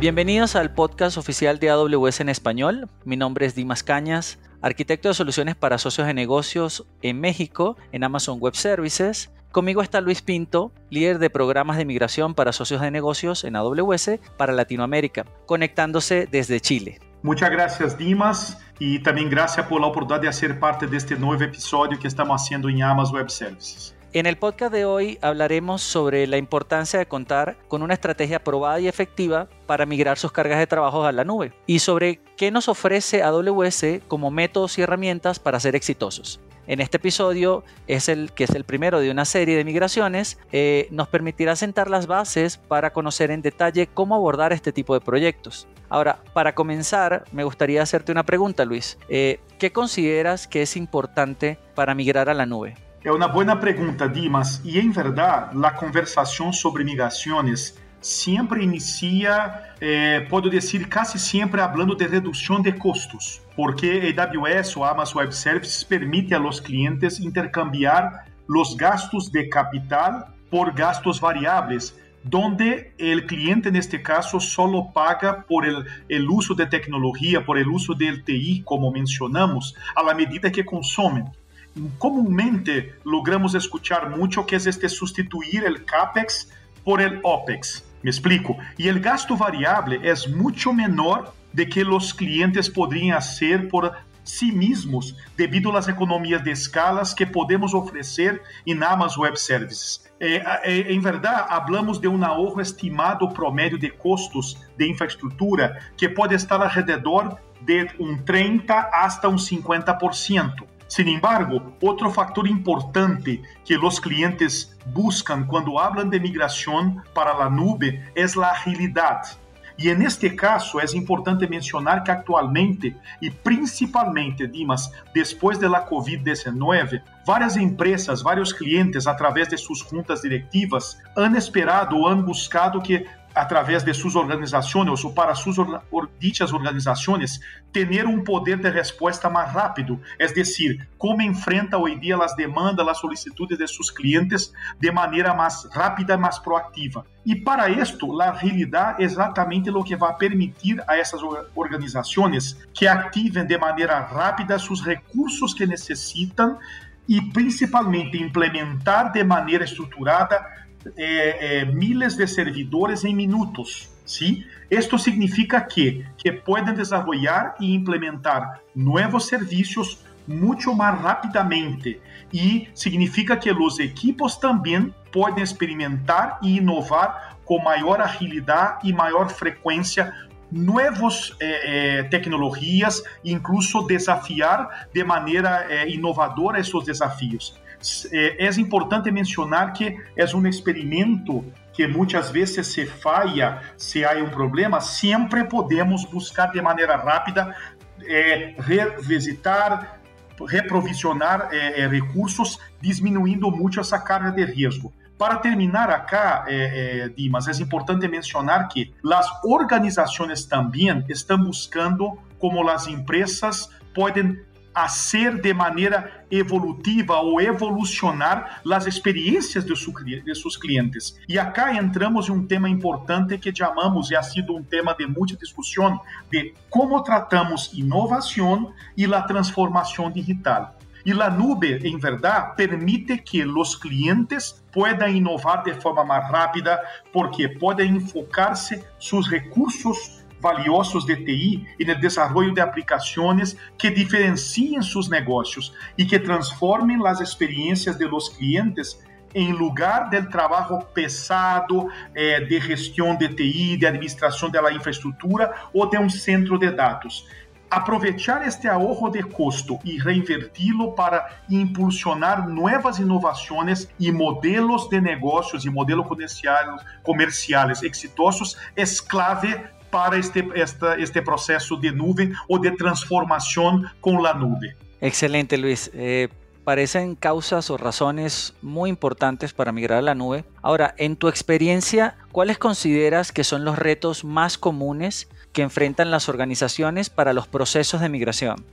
Bienvenidos al podcast oficial de AWS en español. Mi nombre es Dimas Cañas, arquitecto de soluciones para socios de negocios en México en Amazon Web Services. Conmigo está Luis Pinto, líder de programas de migración para socios de negocios en AWS para Latinoamérica, conectándose desde Chile. Muchas gracias, Dimas, y también gracias por la oportunidad de ser parte de este nuevo episodio que estamos haciendo en Amazon Web Services. En el podcast de hoy hablaremos sobre la importancia de contar con una estrategia probada y efectiva para migrar sus cargas de trabajo a la nube y sobre qué nos ofrece AWS como métodos y herramientas para ser exitosos. En este episodio, es el, que es el primero de una serie de migraciones, eh, nos permitirá sentar las bases para conocer en detalle cómo abordar este tipo de proyectos. Ahora, para comenzar, me gustaría hacerte una pregunta, Luis. Eh, ¿Qué consideras que es importante para migrar a la nube? É uma boa pergunta, Dimas. E em verdade, a conversação sobre migrações sempre inicia, eh, posso dizer, quase sempre falando de redução de custos, porque AWS ou Amazon Web Services permite a los clientes intercambiar os gastos de capital por gastos variáveis, donde el cliente neste caso solo paga por el, uso de tecnologia, por el uso del TI, como mencionamos, a medida que consomem comúnmente logramos escuchar mucho que es este sustituir el CAPEX por el OPEX. Me explico. Y el gasto variable es mucho menor de que los clientes podrían hacer por sí mismos debido a las economías de escalas que podemos ofrecer en Amazon Web Services. Eh, eh, em verdade, hablamos de um ahorro estimado promédio de custos de infraestrutura que pode estar alrededor de um 30 hasta um 50%. Sin embargo, otro factor importante que los clientes buscan cuando hablan de migración para la nube es la agilidad. E en este caso é importante mencionar que atualmente e principalmente, Dimas, depois da COVID-19, várias empresas, vários clientes, através de suas juntas diretivas, han esperado ou han buscado que através de suas organizações ou para suas dichas organizações ter um poder de resposta mais rápido, é decir, como enfrenta hoje dia as demandas, as solicitudes de seus clientes de maneira mais rápida mais proativa. E para isto, a realidade é exatamente o que vai permitir a essas organizações que ativem de maneira rápida seus recursos que necessitam e principalmente implementar de maneira estruturada é, é, miles de servidores em minutos. ¿sí? Esto significa que, que pueden desarrollar e implementar novos serviços muito mais rapidamente e significa que os equipos também podem experimentar e inovar com maior agilidade e maior frequência novas eh, eh, tecnologias, incluso desafiar de maneira eh, inovadora esses desafios. É, é importante mencionar que é um experimento que muitas vezes se falha, se há um problema, sempre podemos buscar de maneira rápida é, revisitar, reprovisionar é, é, recursos, diminuindo muito essa carga de risco. Para terminar acá, é, é, Dimas, é importante mencionar que as organizações também estão buscando como as empresas podem a ser de maneira evolutiva ou evolucionar as experiências de, su, de seus clientes. E acá entramos em um tema importante que chamamos, e ha sido um tema de muita discussão, de como tratamos inovação e a transformação digital. E a nube, em verdade, permite que os clientes puedan inovar de forma mais rápida, porque podem enfocar-se seus recursos valiosos de TI e no desenvolvimento de aplicações que diferenciem seus negócios e que transformem as experiências de los clientes em lugar del trabalho pesado eh, de gestão de TI, de administração da infraestrutura ou de um centro de dados. Aproveitar este ahorro de custo e reinverti-lo para impulsionar novas inovações e modelos de negócios e modelos comerciais exitosos é clave para este, esta, este proceso de nube o de transformación con la nube. Excelente, Luis. Eh, parecen causas o razones muy importantes para migrar a la nube. Ahora, en tu experiencia, ¿cuáles consideras que son los retos más comunes que enfrentan las organizaciones para los procesos de migración?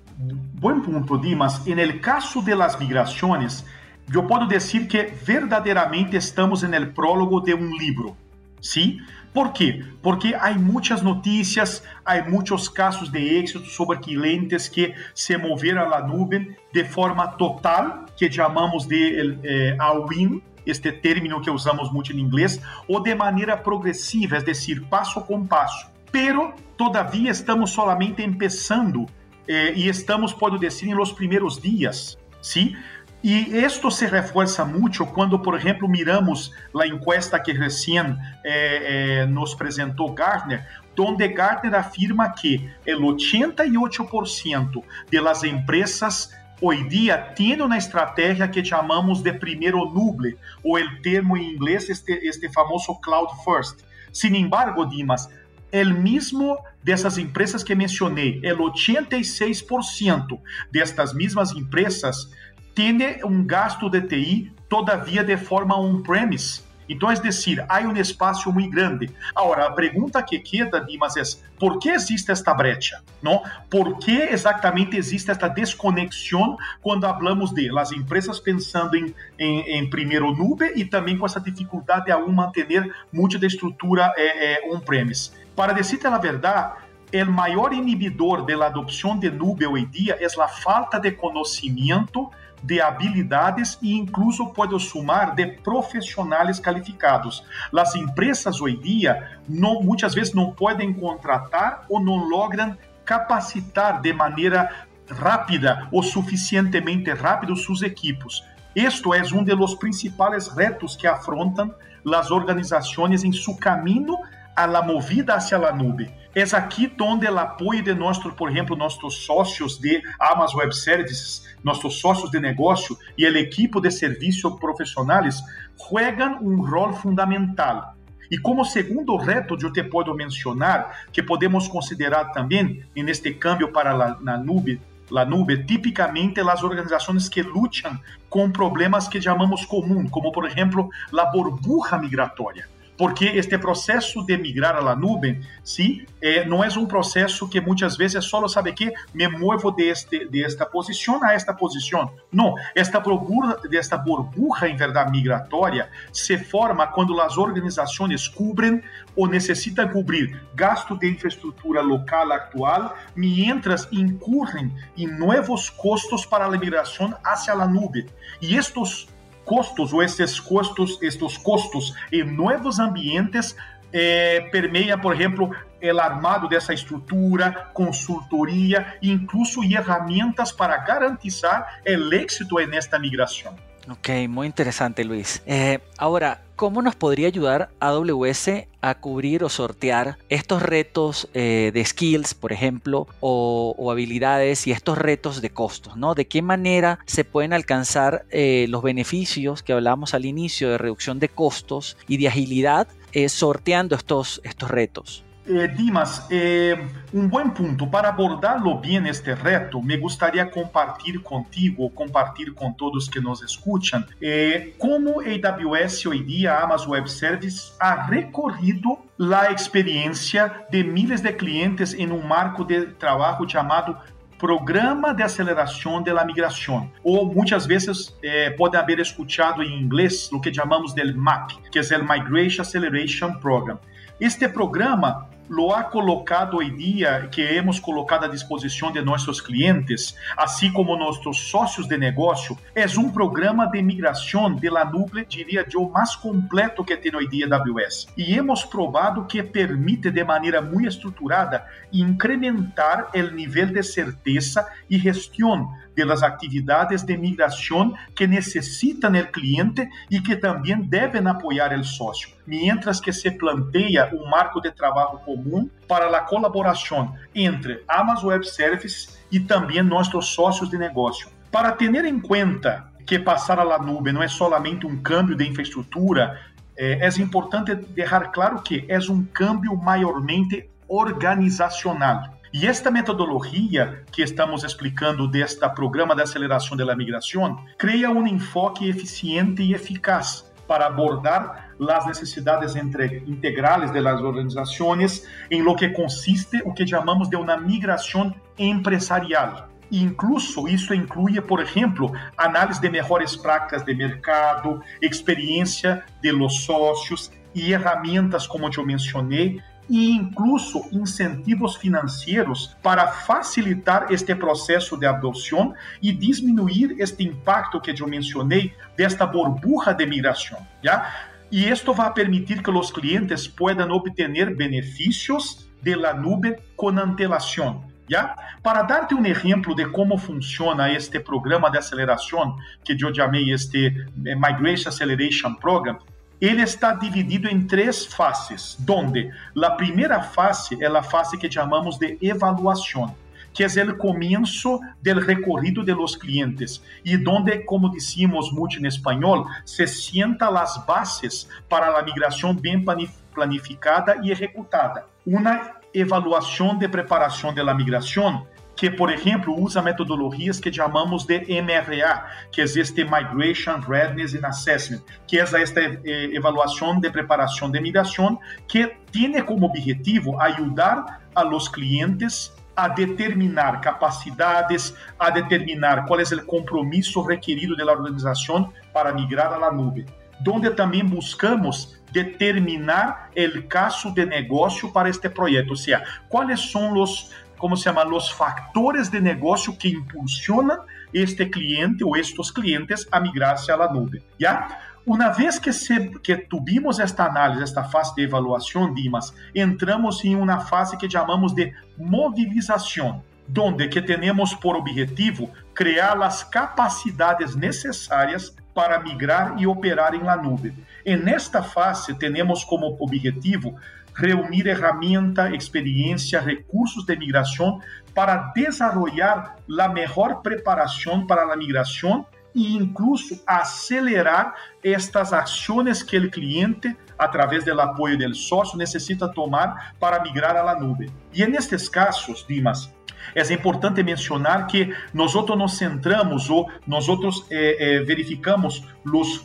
Buen punto, Dimas. En el caso de las migraciones, yo puedo decir que verdaderamente estamos en el prólogo de un libro. ¿sí? ¿Por quê? Porque há muitas notícias, há muitos casos de êxito sobre clientes que se moveram à nuvem de forma total, que chamamos de eh, all-in, este término que usamos muito em inglês, ou de maneira progressiva, é decir, passo com passo. Pero, todavia, estamos solamente começando eh, e estamos, pode dizer, em los primeiros dias, ¿sí? E isto se reforça muito quando, por exemplo, miramos a encuesta que recém eh, eh, nos apresentou Gartner, onde Gartner afirma que o 88% das empresas hoje dia têm uma estratégia que chamamos de primeiro nuble, ou o termo em inglês, este, este famoso cloud first. Sin embargo, Dimas, el mismo dessas empresas que mencionei, el 86% destas mesmas empresas tiene um gasto de TI todavia de forma on-premise. Então, é decir, há um espaço muito grande. Agora, a pergunta que queda, Dimas, é por que existe esta brecha? Não? Por que exatamente existe esta desconexão quando falamos de as empresas pensando em, em, em, primeiro nube e também com essa dificuldade de aún manter muito da estrutura é, é, on-premise? Para dizer a verdade, o maior inibidor da adopção de nube hoje em dia é a falta de conhecimento de habilidades e incluso pode sumar de profissionais qualificados. As empresas hoje em dia não, muitas vezes não podem contratar ou não logram capacitar de maneira rápida ou suficientemente rápido seus equipos. Isto é um dos principais retos que afrontam as organizações em seu caminho a la movida hacia la nube. É aqui onde o apoio de nossos, por exemplo, nossos sócios de Amazon Web Services, nossos sócios de negócio e o equipo de serviço profissionais jogam um rol fundamental. E como segundo reto, eu te posso mencionar que podemos considerar também, neste câmbio para a na nube, la nube, tipicamente as organizações que lutam com problemas que chamamos comum, como por exemplo, a burbuja migratória porque este processo de migrar à nuvem, sim, não é um processo que muitas vezes é só, sabe que, me movo de, este, de esta posição a esta posição. Não, esta burbuja, esta burbuja, em verdade, migratória, se forma quando as organizações cobrem ou necessitam cobrir gasto de infraestrutura local atual, mientras incurrem em novos custos para a migração hacia a nuvem. E estes costos ou esses custos, estes custos em novos ambientes eh, permeia, por exemplo, o armado dessa estrutura, consultoria, incluso ferramentas para garantizar o êxito nesta migração. Ok, muy interesante Luis. Eh, ahora, ¿cómo nos podría ayudar AWS a cubrir o sortear estos retos eh, de skills, por ejemplo, o, habilidades y estos retos de costos? ¿no? ¿De qué manera se pueden alcanzar eh, los beneficios que hablábamos al inicio de reducción de costos y de agilidad sorteando estos, estos retos? Eh, Dimas, eh, um bom ponto. Para abordá-lo bem este reto, me gostaria compartilhar contigo, compartilhar com todos que nos escutam, eh, como AWS hoje dia, a Amazon Web Service, ha recorrido a experiência de milhares de clientes em um marco de trabalho chamado Programa de Aceleração de la Migração, ou muitas vezes eh, podem haver escutado em inglês o que chamamos de MAP, que é o Migration Acceleration Program. Este programa lo ha colocado hoy día, que hemos colocado a disposição de nossos clientes, assim como nossos sócios de negócio, é um programa de migração de la nube, diria eu, mais completo que tem hoje dia AWS. E hemos probado que permite de maneira muito estruturada incrementar o nível de certeza e gestão de las atividades de migração que necessitam o cliente e que também devem apoiar o sócio, mientras que se planteia um marco de trabalho comum para a colaboração entre Amazon Web Services e também nossos sócios de negócio. Para ter em conta que passar a nuvem não é solamente um câmbio de infraestrutura, é, é importante deixar claro que é um câmbio maiormente organizacional. E esta metodologia que estamos explicando desta programa de aceleração da migração cria um enfoque eficiente e eficaz para abordar as necessidades entre, integrales de las organizações em lo que consiste o que chamamos de uma migração empresarial. Incluso isso inclui, por exemplo, análise de melhores práticas de mercado, experiência de los sócios e ferramentas, como eu mencionei, e incluso incentivos financeiros para facilitar este processo de adoção e diminuir este impacto que eu mencionei desta burbuja de migração, já? E isto vai permitir que os clientes possam obter benefícios de la nube com antelação. ¿Ya? Para darte um exemplo de como funciona este programa de aceleração, que eu chamei este eh, Migration Acceleration Program, ele está dividido em três fases, donde a primeira fase é a fase que chamamos de evaluação, que é o começo do recorrido de los clientes e donde, como dizíamos muito em espanhol, se sienta as bases para a migração bem planificada e executada. Uma evaluação de preparação da migração que, por exemplo, usa metodologias que chamamos de MRA, que este Migration Readiness and Assessment, que é esta eh, evaluação de preparação de migração, que tem como objetivo ajudar a los clientes a determinar capacidades, a determinar qual é o compromisso requerido da organização para migrar à nuvem, onde também buscamos determinar o caso de negócio para este projeto, ou seja, quais são os como se chama, os factores de negócio que impulsionam este cliente ou estes clientes a migrar-se à nuvem. Já? Uma vez que, se, que tuvimos esta análise, esta fase de avaliação, Dimas, entramos em uma fase que chamamos de mobilização, donde que temos por objetivo criar as capacidades necessárias para migrar e operar em la nuvem. E nesta fase temos como objetivo reunir ferramenta, experiência, recursos de migração para desenvolver a melhor preparação para a migração e incluso acelerar estas ações que o cliente, através do apoio do sócio, necessita tomar para migrar à nuvem. E nestes casos, Dimas, é importante mencionar que nós nos centramos ou nós eh, eh, verificamos os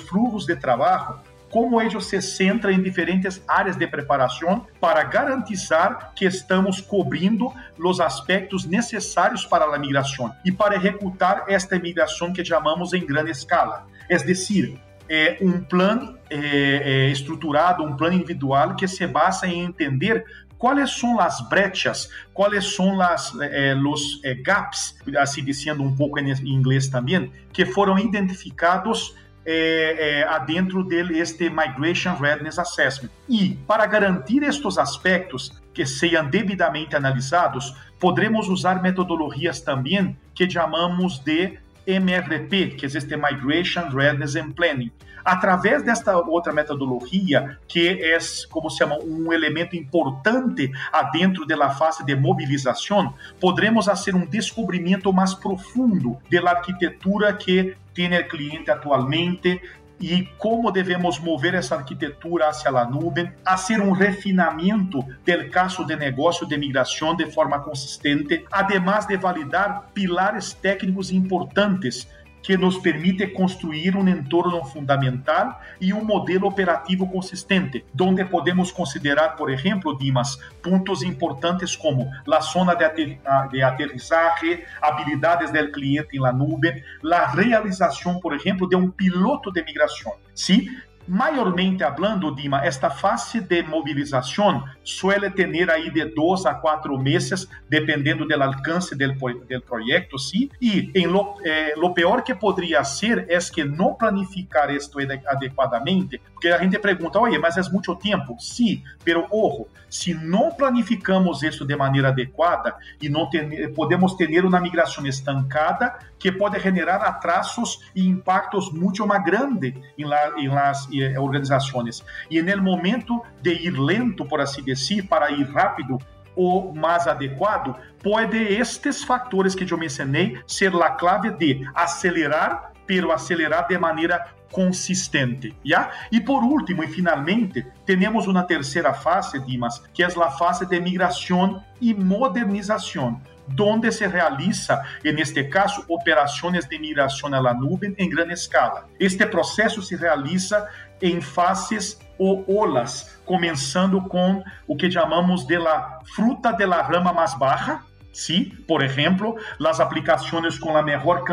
fluxos de trabalho como eles se centram em diferentes áreas de preparação para garantizar que estamos cobrindo os aspectos necessários para a migração e para executar esta migração que chamamos em grande escala. É decir, é um plano é, é, estruturado, um plano individual que se basa em entender quais são as brechas, quais são as, eh, os eh, gaps, assim dizendo um pouco em inglês também, que foram identificados é, é, adentro dele este Migration Readiness Assessment. E, para garantir estes aspectos que sejam devidamente analisados, podemos usar metodologias também que chamamos de MRP, que é este Migration Readiness and Planning. Através desta outra metodologia, que é, como se chama, um elemento importante dentro da fase de mobilização, poderemos fazer um descobrimento mais profundo da arquitetura que o cliente atualmente, e como devemos mover essa arquitetura hacia a nuvem, fazer um refinamento do caso de negócio de migração de forma consistente, además de validar pilares técnicos importantes que nos permite construir um entorno fundamental e um modelo operativo consistente, onde podemos considerar, por exemplo, Dimas, pontos importantes como a zona de, ater de aterrissagem, habilidades do cliente em la nube, a realização, por exemplo, de um piloto de migração. Sim, Maiormente hablando, Dima, esta fase de movilização suele ter aí de dois a quatro meses, dependendo do alcance do, projeto, sim. E em lo, eh, lo pior que poderia ser é que não planificar isto adequadamente, porque a gente pergunta, oye, mas é muito tempo? Sim, pero ojo, se não planificamos isso de maneira adequada e não ten, podemos ter uma migração estancada que pode generar atrasos e impactos muito mais grandes em, la, em las eh, organizações. E no momento de ir lento, por assim dizer, para ir rápido, o mais adequado, pode estes fatores que eu mencionei ser a clave de acelerar, pero acelerar de maneira consistente, ¿ya? E por último e finalmente, temos uma terceira fase, Dimas, que é a fase de migração e modernização, donde se realiza, en este caso, operações de migração à nuvem em grande escala. Este processo se realiza em fases ou olas, começando com o que chamamos de la fruta de la rama mais baixa, sim, por exemplo, as aplicações com a melhor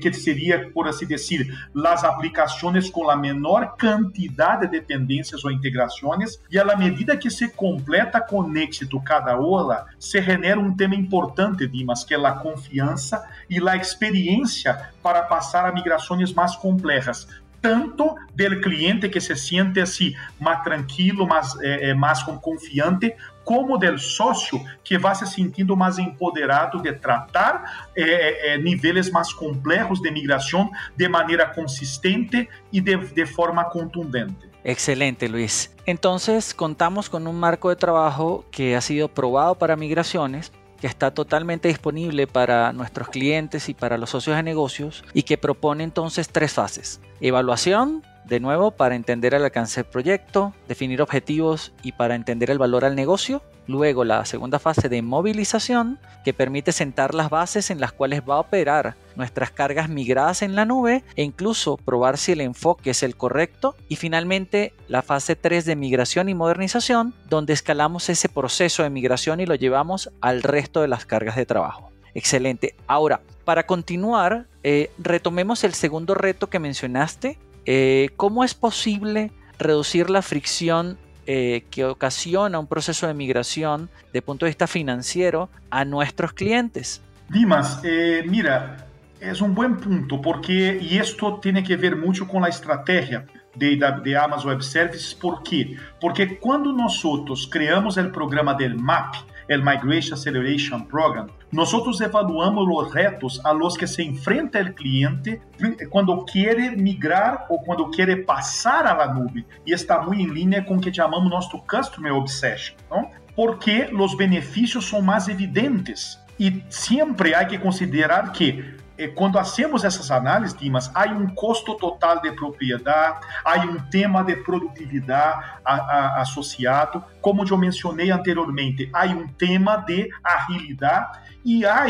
que seria, por assim dizer, as aplicações com a menor quantidade de dependências ou integrações, e à medida que se completa com êxito cada ola, se genera um tema importante, Dimas, que é a confiança e a experiência para passar a migrações mais complexas, tanto del cliente que se siente assim mais tranquilo, mais, eh, mais confiante, como del sócio que vai se sentindo mais empoderado de tratar eh, eh, níveis mais complexos de migração de maneira consistente e de, de forma contundente. Excelente, Luis. Entonces, contamos con un marco de trabajo que ha sido probado para migraciones, que está totalmente disponible para nuestros clientes y para los socios de negocios y que propone entonces tres fases. Evaluación, de nuevo, para entender el alcance del proyecto, definir objetivos y para entender el valor al negocio. Luego la segunda fase de movilización, que permite sentar las bases en las cuales va a operar nuestras cargas migradas en la nube e incluso probar si el enfoque es el correcto. Y finalmente la fase 3 de migración y modernización, donde escalamos ese proceso de migración y lo llevamos al resto de las cargas de trabajo. Excelente. Ahora, para continuar, eh, retomemos el segundo reto que mencionaste. Eh, ¿Cómo es posible reducir la fricción eh, que ocasiona un proceso de migración de punto de vista financiero a nuestros clientes? Dimas, eh, mira, es un buen punto porque, y esto tiene que ver mucho con la estrategia de, de Amazon Web Services, ¿por qué? Porque cuando nosotros creamos el programa del MAP, el Migration Acceleration Program, nosotros evaluamos los retos a los que se enfrenta el cliente cuando quiere migrar ou quando quiere passar a la nube. E está muito em linha com o que chamamos nosso Customer Obsession, não? porque os benefícios são mais evidentes. E sempre há que considerar que quando hacemos essas análises, Dimas, há um custo total de propriedade, há um tema de produtividade a, a, associado, como eu mencionei anteriormente, há um tema de agilidade e há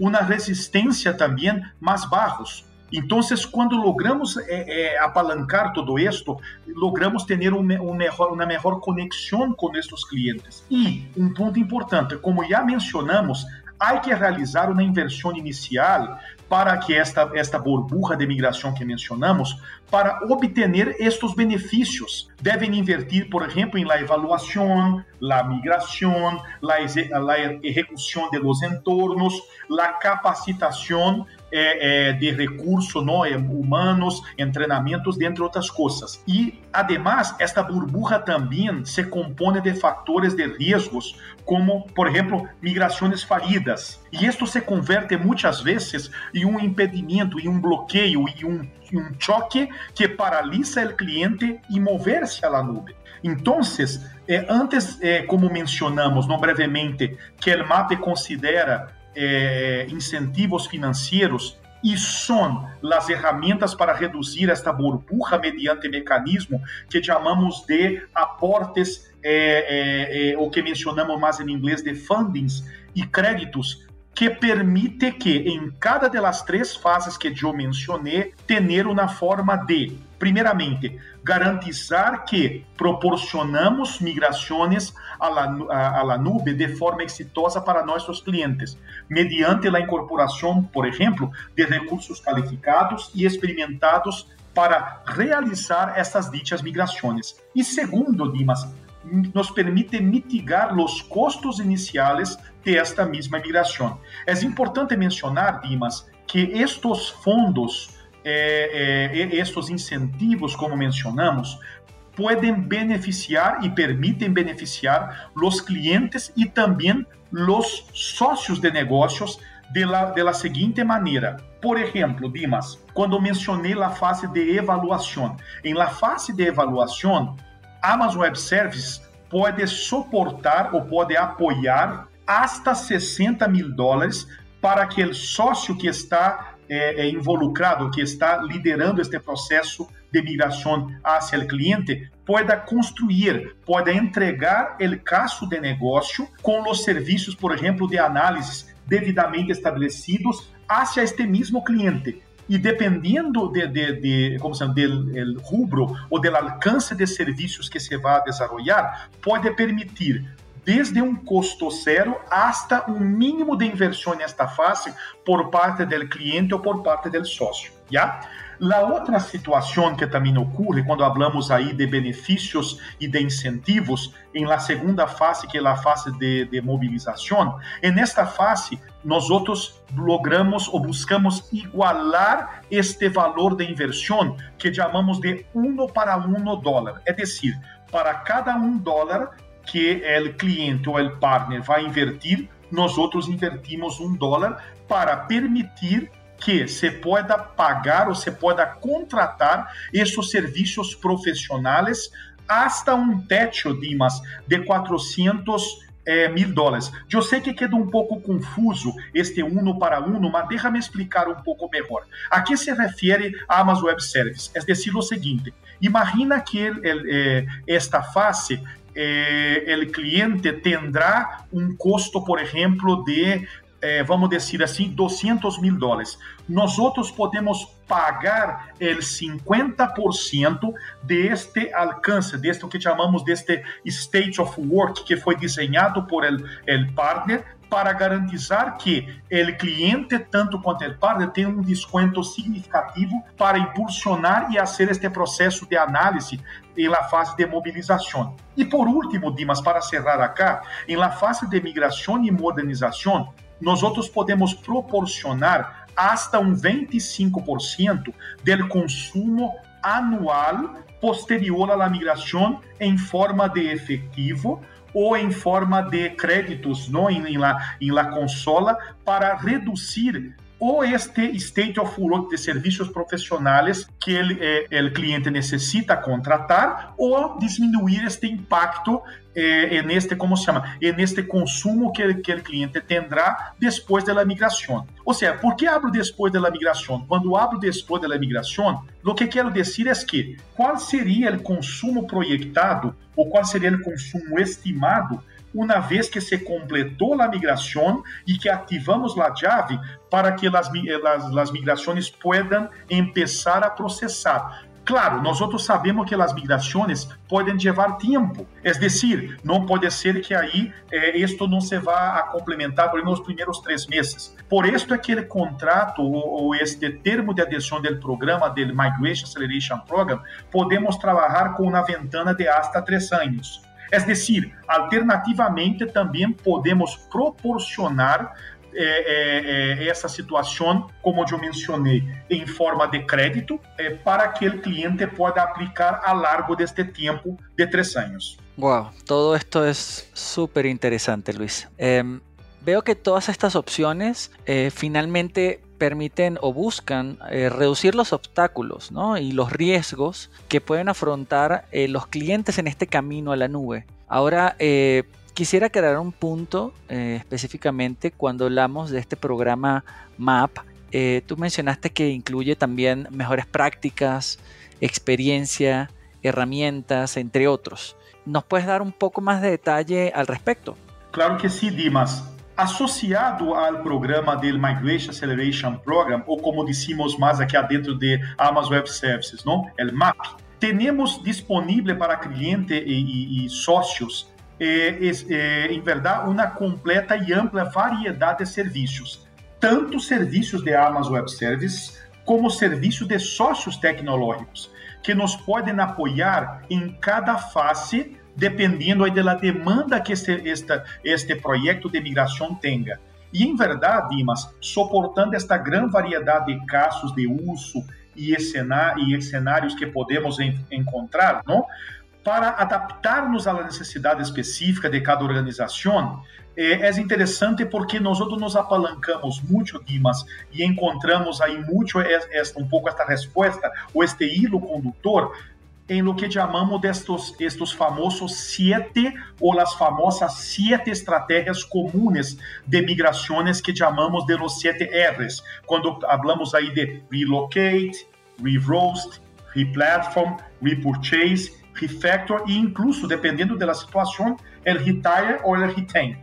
uma resistência também mais baixos. Então, quando logramos é, é, apalancar todo isto, logramos ter um, um melhor, uma melhor conexão com estes clientes. E um ponto importante, como já mencionamos, há que realizar uma inversão inicial para que esta, esta burbuja de migração que mencionamos, para obter estes benefícios. Devem invertir, por exemplo, em la evaluação, la migração, la, la de los entornos, la capacitação é, é, de recursos não, é, humanos, treinamentos, dentre outras coisas. E, además, esta burbuja também se compõe de fatores de riscos, como, por exemplo, migrações falidas. E isto se converte muitas vezes em um impedimento, em um bloqueio, em um, um choque que paralisa o cliente e mover-se à nuvem. Então, eh, antes, eh, como mencionamos no brevemente, que o MAP considera eh, incentivos financeiros e são as ferramentas para reduzir esta burbuja mediante mecanismo que chamamos de aportes, eh, o que mencionamos mais em inglês de fundings e créditos, que permite que em cada das três fases que eu mencionei, ter uma forma de, primeiramente, garantizar que proporcionamos migrações a la nube de forma exitosa para nossos clientes, mediante a incorporação, por exemplo, de recursos qualificados e experimentados para realizar essas ditas migrações. E segundo, Dimas, nos permite mitigar os custos iniciais de esta mesma migração. É importante mencionar, Dimas, que estes fundos eh, eh, estes incentivos, como mencionamos, podem beneficiar e permitem beneficiar os clientes e também os sócios de negócios de la, de seguinte maneira. Por exemplo, Dimas, quando mencionei a fase de evaluação, em la fase de evaluação, Amazon Web Services pode suportar ou pode apoiar hasta 60 mil dólares para aquele sócio que está é, é, involucrado, que está liderando este processo de migração hacia o cliente, pueda construir, pode entregar o caso de negócio com os serviços, por exemplo, de análise devidamente estabelecidos hacia este mesmo cliente. E dependendo de, de, de como se chama, rubro ou do alcance de serviços que se vai desenvolver, pode permitir desde um custo zero hasta um mínimo de inversão nesta fase por parte do cliente ou por parte do sócio. ¿ya? La outra situação que também ocorre quando falamos aí de benefícios e de incentivos em la segunda fase, que é a fase de, de mobilização, e nesta fase nós outros logramos ou buscamos igualar este valor de inversão que chamamos de 1 para 1 dólar, é decir, para cada um dólar que o cliente ou o partner vai invertir, nós outros invertimos um dólar para permitir que se pueda pagar ou se pueda contratar esses serviços profissionais hasta um teto, Dimas, de 400 eh, mil dólares. Eu sei que queda um pouco confuso este uno para uno, mas deixa-me explicar um pouco melhor. A que se refere a Amazon Web Service? É dizer, o seguinte: imagina que el, el, eh, esta fase eh, o cliente terá um custo, por exemplo, de é, vamos dizer assim, 200 mil dólares. Nós outros podemos pagar o 50% deste alcance, deste o que chamamos deste state of work que foi desenhado por el, el partner para garantizar que o cliente, tanto quanto o partner, tenha um desconto significativo para impulsionar e fazer este processo de análise em la fase de mobilização. E por último, Dimas, para cerrar acá, la fase de migração e modernização, nós outros podemos proporcionar hasta um 25% do consumo anual posterior à migração em forma de efetivo ou em forma de créditos não, em, em, la, em la consola para reduzir ou este state of work de serviços profissionais que o eh, cliente necessita contratar ou diminuir este impacto eh, neste, como se chama, neste consumo que, que o cliente terá depois da migração. Ou seja, por que abro depois da migração? Quando abro depois da migração, o que quero dizer é que qual seria o consumo projetado ou qual seria o consumo estimado uma vez que se completou a migração e que ativamos a chave para que as, as, migrações puedan empezar a processar. Claro, nós outros sabemos que as migrações podem levar tempo, é decir, não pode ser que aí eh, isto não se vá a complementar por nos primeiros três meses. Por isso é que o contrato ou, ou este termo de adesão do programa do Migration Acceleration Program podemos trabalhar com uma ventana de hasta três anos. É decir, alternativamente também podemos proporcionar é, é, essa situação, como eu mencionei, em forma de crédito, é, para que o cliente possa aplicar a largo deste tempo de três anos. Wow, todo esto es súper interesante, Luis. Eh, veo que todas estas opciones eh, finalmente permiten o buscan eh, reducir los obstáculos ¿no? y los riesgos que pueden afrontar eh, los clientes en este camino a la nube. Ahora, eh, quisiera aclarar un punto específicamente cuando hablamos de este programa MAP. tú mencionaste que incluye también mejores prácticas, experiencia, herramientas, entre otros. ¿Nos puedes dar un poco más de detalle al respecto? Claro que sí, Dimas. Associado ao programa do Migration Acceleration Program, ou como dissemos mais aqui dentro de Amazon Web Services, não? MAP, temos disponível para cliente e, e, e sócios, eh, eh, em verdade, uma completa e ampla variedade de serviços, tanto serviços de Amazon Web Services como serviços de sócios tecnológicos, que nos podem apoiar em cada fase dependendo aí da demanda que este, este, este projeto de migração tenha. E, em verdade, Dimas, suportando esta grande variedade de casos de uso e, cenários que podemos en encontrar, não? para adaptar-nos à necessidade específica de cada organização, é, é interessante porque nós nos apalancamos muito, Dimas, e encontramos aí muito esta, um pouco esta resposta, ou este hilo condutor em lo que chamamos destes estes famosos siete ou as famosas siete estratégias comunes de migrações que chamamos de los siete R's. Quando falamos aí de relocate, re-roast, re-platform, repurchase, refactor e incluso, dependendo da situação, el retire ou el retain.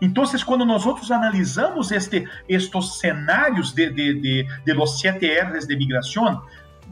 Então, quando nós outros analisamos este, estes cenários de, de, de, de los R's de migração,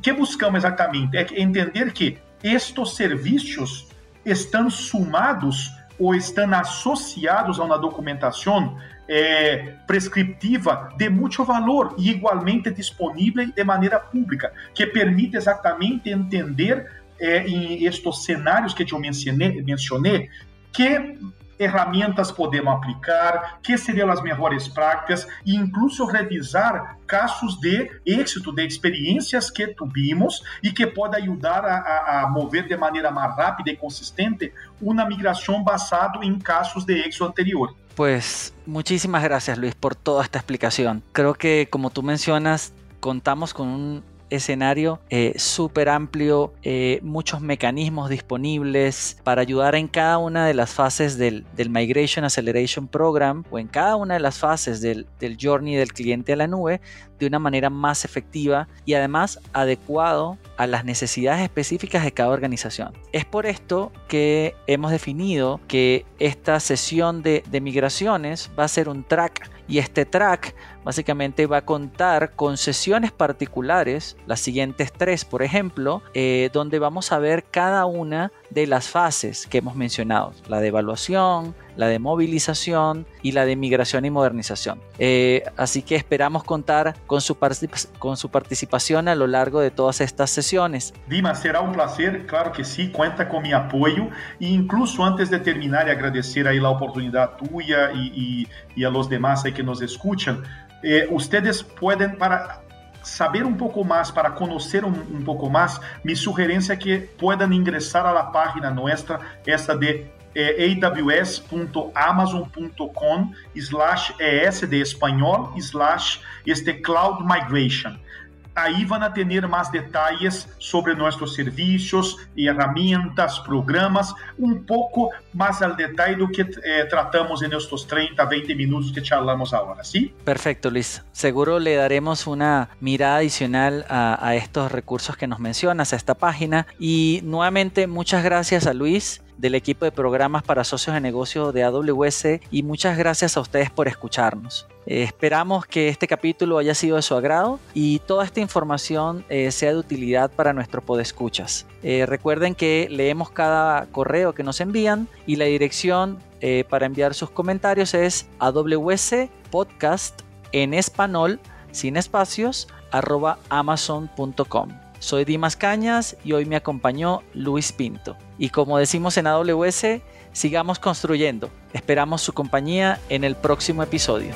que buscamos exatamente? É entender que estes serviços estão sumados ou estão associados a uma documentação é, prescriptiva de muito valor e igualmente disponível de maneira pública, que permite exatamente entender é, em estes cenários que eu mencionei, mencionei que ferramentas podemos aplicar, que seriam as melhores práticas e incluso revisar casos de êxito, de experiências que tuvimos e que pode ajudar a, a, mover de maneira mais rápida e consistente uma migração basada em casos de éxito anterior. Pues muchísimas gracias Luis por toda esta explicación. Creo que como tú mencionas, contamos con un escenario eh, súper amplio, eh, muchos mecanismos disponibles para ayudar en cada una de las fases del, Migration Acceleration Program o en cada una de las fases del, del journey del cliente a la nube de una manera más efectiva y además adecuado a las necesidades específicas de cada organización. Es por esto que hemos definido que esta sesión de, de migraciones va a ser un track y este track básicamente va a contar con sesiones particulares, las siguientes tres por ejemplo, eh, donde vamos a ver cada una de las fases que hemos mencionado, la de evaluación, la de movilización y la de migración y modernización. Eh, así que esperamos contar con su, participación a lo largo de todas estas sesiones. Dima, será un placer, claro que sí, cuenta con mi apoyo e incluso antes de terminar y agradecer ahí la oportunidad tuya y, y, a los demás ahí que nos escuchan, eh, ustedes pueden para saber um pouco mais, para conhecer um, um pouco mais, minha sugerência é que puedan ingressar à página nossa, essa de é aws.amazon.com slash ES de espanhol slash este Cloud Migration. Aí vão ter mais detalhes sobre nossos serviços, ferramentas, programas, um pouco mais ao detalhe do que eh, tratamos nestes 30, 20 minutos que charlamos agora, ¿sí? Perfecto, Luis. Seguro le daremos una mirada adicional a, a estos recursos que nos mencionas, a esta página. Y nuevamente, muchas gracias a Luis del equipo de programas para socios de negocio de AWS y muchas gracias a ustedes por escucharnos. Eh, esperamos que este capítulo haya sido de su agrado y toda esta información eh, sea de utilidad para nuestro podescuchas. Eh, recuerden que leemos cada correo que nos envían y la dirección para enviar sus comentarios es AWS Podcast en español sin espacios arroba amazon.com. Soy Dimas Cañas y hoy me acompañó Luis Pinto. Y como decimos en AWS, sigamos construyendo. Esperamos su compañía en el próximo episodio.